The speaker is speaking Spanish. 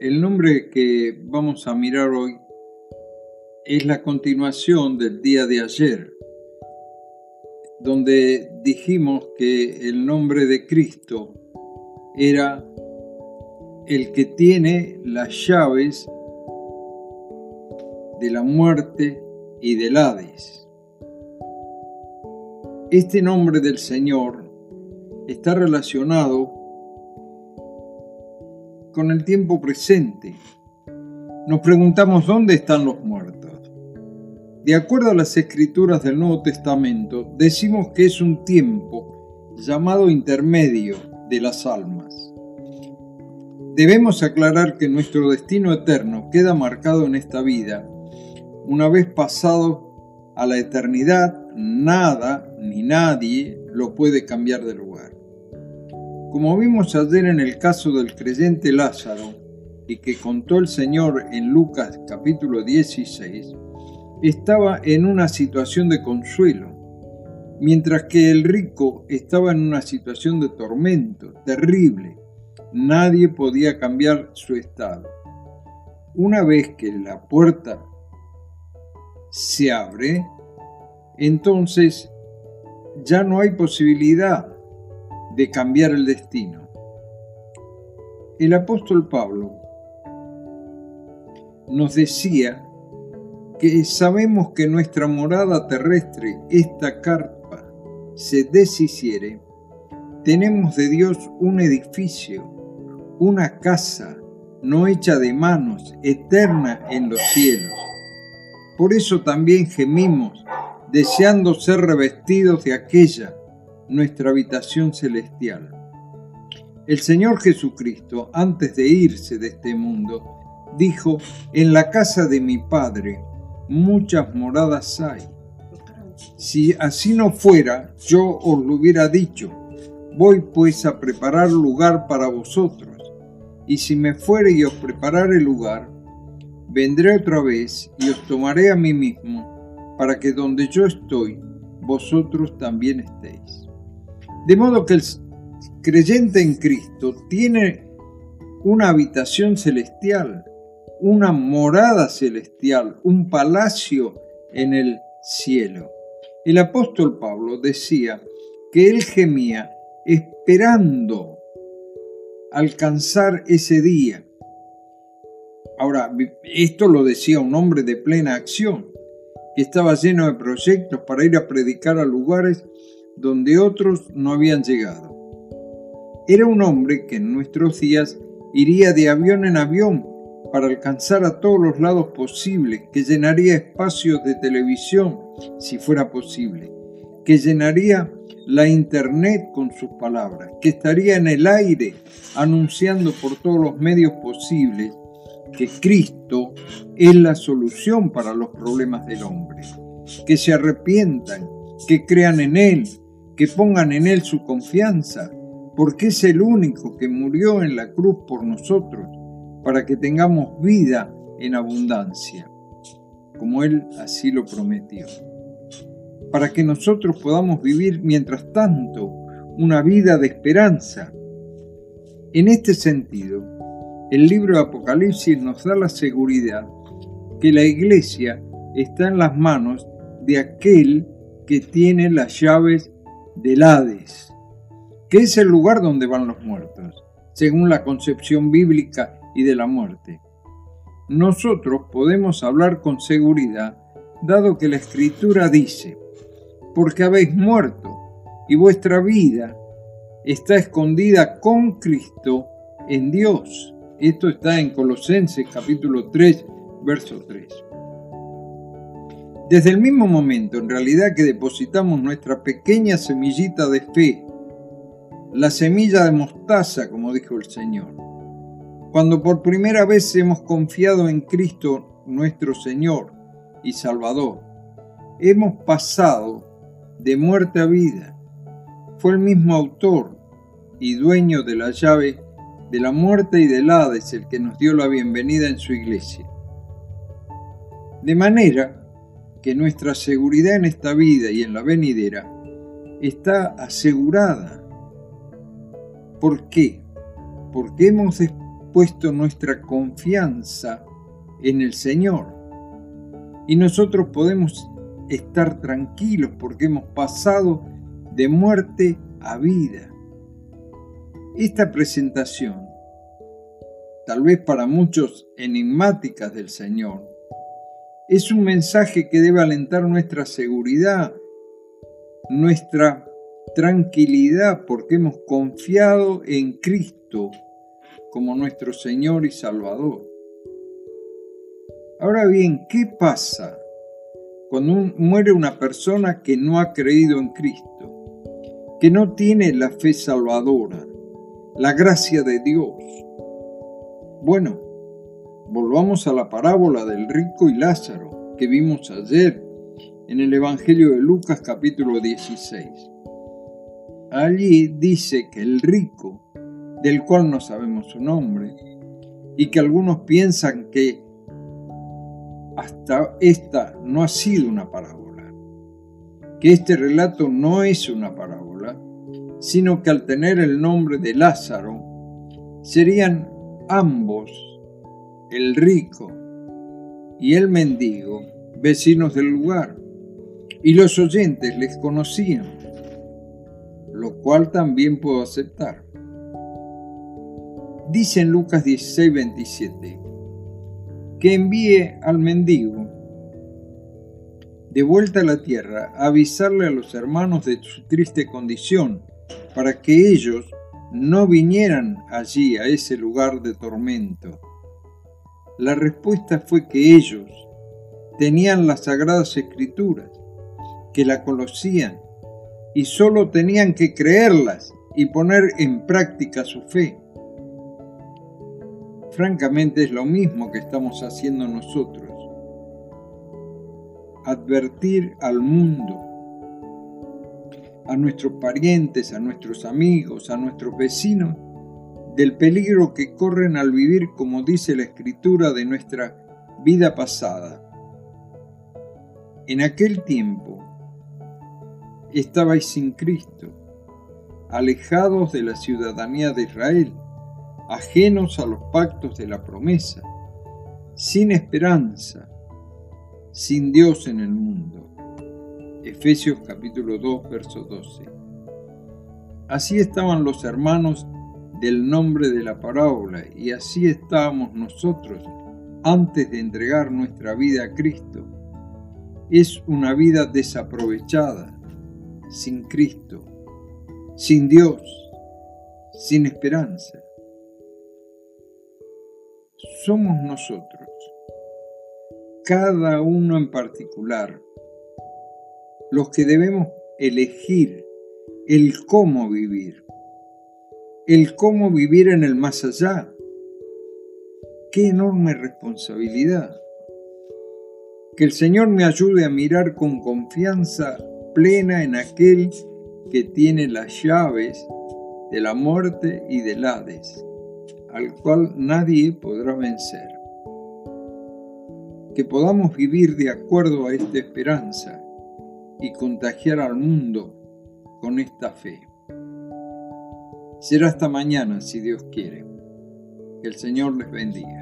El nombre que vamos a mirar hoy es la continuación del día de ayer, donde dijimos que el nombre de Cristo era el que tiene las llaves de la muerte y del Hades. Este nombre del Señor está relacionado con el tiempo presente. Nos preguntamos dónde están los muertos. De acuerdo a las escrituras del Nuevo Testamento, decimos que es un tiempo llamado intermedio de las almas. Debemos aclarar que nuestro destino eterno queda marcado en esta vida. Una vez pasado a la eternidad, nada ni nadie lo puede cambiar de lugar. Como vimos ayer en el caso del creyente Lázaro y que contó el Señor en Lucas capítulo 16, estaba en una situación de consuelo, mientras que el rico estaba en una situación de tormento terrible. Nadie podía cambiar su estado. Una vez que la puerta se abre, entonces ya no hay posibilidad de cambiar el destino. El apóstol Pablo nos decía que sabemos que nuestra morada terrestre, esta carpa, se deshiciere, tenemos de Dios un edificio, una casa no hecha de manos, eterna en los cielos. Por eso también gemimos, deseando ser revestidos de aquella nuestra habitación celestial. El Señor Jesucristo, antes de irse de este mundo, dijo, en la casa de mi Padre muchas moradas hay. Si así no fuera, yo os lo hubiera dicho, voy pues a preparar lugar para vosotros, y si me fuere y os preparare lugar, vendré otra vez y os tomaré a mí mismo, para que donde yo estoy, vosotros también estéis. De modo que el creyente en Cristo tiene una habitación celestial, una morada celestial, un palacio en el cielo. El apóstol Pablo decía que él gemía esperando alcanzar ese día. Ahora, esto lo decía un hombre de plena acción, que estaba lleno de proyectos para ir a predicar a lugares donde otros no habían llegado. Era un hombre que en nuestros días iría de avión en avión para alcanzar a todos los lados posibles, que llenaría espacios de televisión si fuera posible, que llenaría la internet con sus palabras, que estaría en el aire anunciando por todos los medios posibles que Cristo es la solución para los problemas del hombre, que se arrepientan, que crean en Él, que pongan en Él su confianza, porque es el único que murió en la cruz por nosotros, para que tengamos vida en abundancia, como Él así lo prometió. Para que nosotros podamos vivir mientras tanto una vida de esperanza. En este sentido, el libro de Apocalipsis nos da la seguridad que la iglesia está en las manos de aquel que tiene las llaves del Hades, que es el lugar donde van los muertos, según la concepción bíblica y de la muerte. Nosotros podemos hablar con seguridad, dado que la Escritura dice, porque habéis muerto y vuestra vida está escondida con Cristo en Dios. Esto está en Colosenses capítulo 3, verso 3. Desde el mismo momento, en realidad, que depositamos nuestra pequeña semillita de fe, la semilla de mostaza, como dijo el Señor, cuando por primera vez hemos confiado en Cristo nuestro Señor y Salvador, hemos pasado de muerte a vida. Fue el mismo autor y dueño de la llave de la muerte y del Hades el que nos dio la bienvenida en su iglesia. De manera que nuestra seguridad en esta vida y en la venidera está asegurada. ¿Por qué? Porque hemos puesto nuestra confianza en el Señor. Y nosotros podemos estar tranquilos porque hemos pasado de muerte a vida. Esta presentación, tal vez para muchos enigmáticas del Señor, es un mensaje que debe alentar nuestra seguridad, nuestra tranquilidad porque hemos confiado en Cristo como nuestro Señor y Salvador. Ahora bien, ¿qué pasa cuando muere una persona que no ha creído en Cristo, que no tiene la fe salvadora, la gracia de Dios? Bueno, volvamos a la parábola del rico y Lázaro que vimos ayer en el Evangelio de Lucas capítulo 16. Allí dice que el rico, del cual no sabemos su nombre, y que algunos piensan que hasta esta no ha sido una parábola, que este relato no es una parábola, sino que al tener el nombre de Lázaro, serían ambos, el rico y el mendigo, vecinos del lugar, y los oyentes les conocían, lo cual también puedo aceptar. Dice en Lucas 16, 27, que envíe al mendigo de vuelta a la tierra a avisarle a los hermanos de su triste condición, para que ellos no vinieran allí a ese lugar de tormento. La respuesta fue que ellos tenían las sagradas escrituras, que la conocían y solo tenían que creerlas y poner en práctica su fe. Francamente es lo mismo que estamos haciendo nosotros. Advertir al mundo, a nuestros parientes, a nuestros amigos, a nuestros vecinos, del peligro que corren al vivir como dice la escritura de nuestra vida pasada. En aquel tiempo estabais sin Cristo, alejados de la ciudadanía de Israel ajenos a los pactos de la promesa, sin esperanza, sin Dios en el mundo. Efesios capítulo 2, verso 12. Así estaban los hermanos del nombre de la parábola y así estábamos nosotros antes de entregar nuestra vida a Cristo. Es una vida desaprovechada, sin Cristo, sin Dios, sin esperanza somos nosotros, cada uno en particular, los que debemos elegir el cómo vivir, el cómo vivir en el más allá. Qué enorme responsabilidad. Que el Señor me ayude a mirar con confianza plena en aquel que tiene las llaves de la muerte y del Hades al cual nadie podrá vencer. Que podamos vivir de acuerdo a esta esperanza y contagiar al mundo con esta fe. Será hasta mañana si Dios quiere. Que el Señor les bendiga.